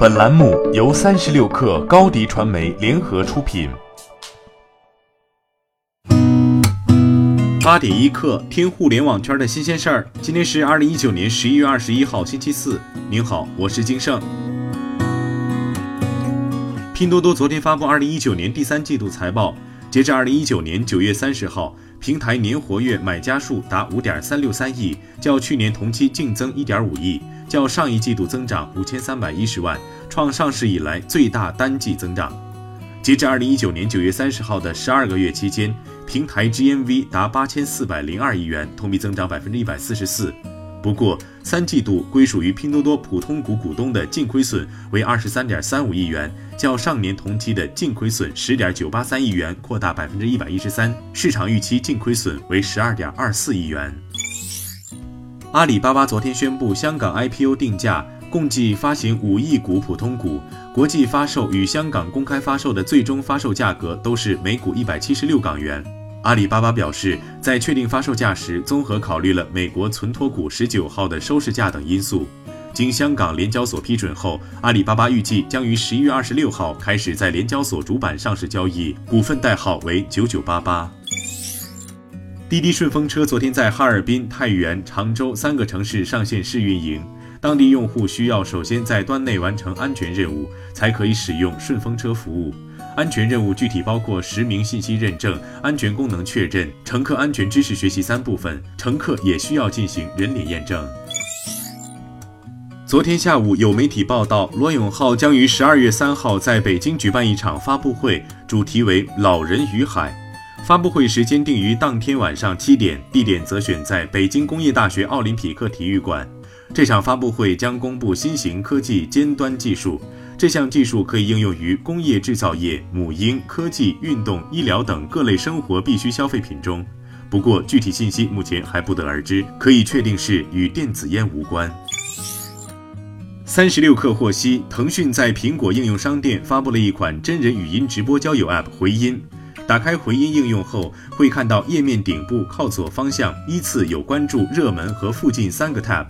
本栏目由三十六氪高低传媒联合出品。八点一刻，听互联网圈的新鲜事儿。今天是二零一九年十一月二十一号，星期四。您好，我是金盛。拼多多昨天发布二零一九年第三季度财报，截至二零一九年九月三十号，平台年活跃买家数达五点三六三亿，较去年同期净增一点五亿。较上一季度增长五千三百一十万，创上市以来最大单季增长。截至二零一九年九月三十号的十二个月期间，平台 GMV 达八千四百零二亿元，同比增长百分之一百四十四。不过，三季度归属于拼多多普通股股东的净亏损为二十三点三五亿元，较上年同期的净亏损十点九八三亿元扩大百分之一百一十三，市场预期净亏损为十二点二四亿元。阿里巴巴昨天宣布，香港 IPO 定价共计发行五亿股普通股，国际发售与香港公开发售的最终发售价格都是每股一百七十六港元。阿里巴巴表示，在确定发售价时，综合考虑了美国存托股十九号的收市价等因素。经香港联交所批准后，阿里巴巴预计将于十一月二十六号开始在联交所主板上市交易，股份代号为九九八八。滴滴顺风车昨天在哈尔滨、太原、常州三个城市上线试运营。当地用户需要首先在端内完成安全任务，才可以使用顺风车服务。安全任务具体包括实名信息认证、安全功能确认、乘客安全知识学习三部分。乘客也需要进行人脸验证。昨天下午，有媒体报道，罗永浩将于十二月三号在北京举办一场发布会，主题为“老人与海”。发布会时间定于当天晚上七点，地点则选在北京工业大学奥林匹克体育馆。这场发布会将公布新型科技尖端技术，这项技术可以应用于工业制造业、母婴、科技、运动、医疗等各类生活必需消费品中。不过，具体信息目前还不得而知。可以确定是与电子烟无关。三十六氪获悉，腾讯在苹果应用商店发布了一款真人语音直播交友 App“ 回音”。打开回音应用后，会看到页面顶部靠左方向依次有关注、热门和附近三个 tab。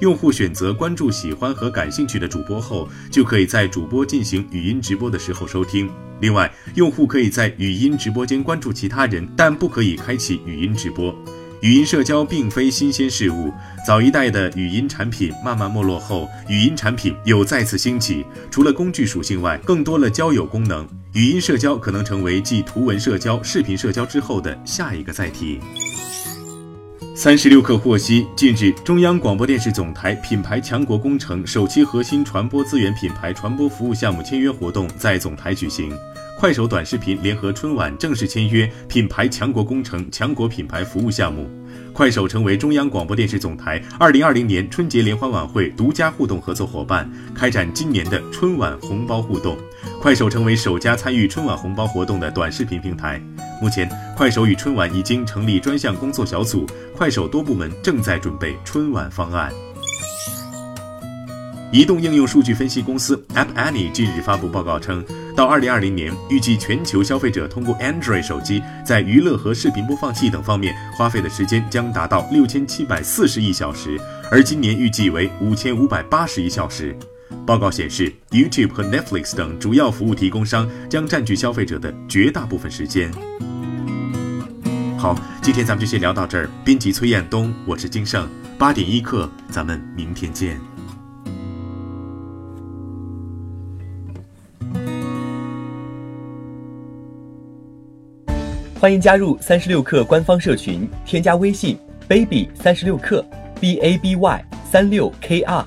用户选择关注喜欢和感兴趣的主播后，就可以在主播进行语音直播的时候收听。另外，用户可以在语音直播间关注其他人，但不可以开启语音直播。语音社交并非新鲜事物，早一代的语音产品慢慢没落后，语音产品又再次兴起。除了工具属性外，更多了交友功能。语音社交可能成为继图文社交、视频社交之后的下一个载体。三十六氪获悉，近日，中央广播电视总台品牌强国工程首期核心传播资源品牌传播服务项目签约活动在总台举行。快手短视频联合春晚正式签约品牌强国工程强国品牌服务项目。快手成为中央广播电视总台二零二零年春节联欢晚会独家互动合作伙伴，开展今年的春晚红包互动。快手成为首家参与春晚红包活动的短视频平台。目前，快手与春晚已经成立专项工作小组，快手多部门正在准备春晚方案。移动应用数据分析公司 App Annie 近日发布报告称。到二零二零年，预计全球消费者通过 Android 手机在娱乐和视频播放器等方面花费的时间将达到六千七百四十亿小时，而今年预计为五千五百八十亿小时。报告显示，YouTube 和 Netflix 等主要服务提供商将占据消费者的绝大部分时间。好，今天咱们就先聊到这儿。编辑崔彦东，我是金盛，八点一刻，咱们明天见。欢迎加入三十六氪官方社群，添加微信 baby 三十六氪 b a b y 三六 k r，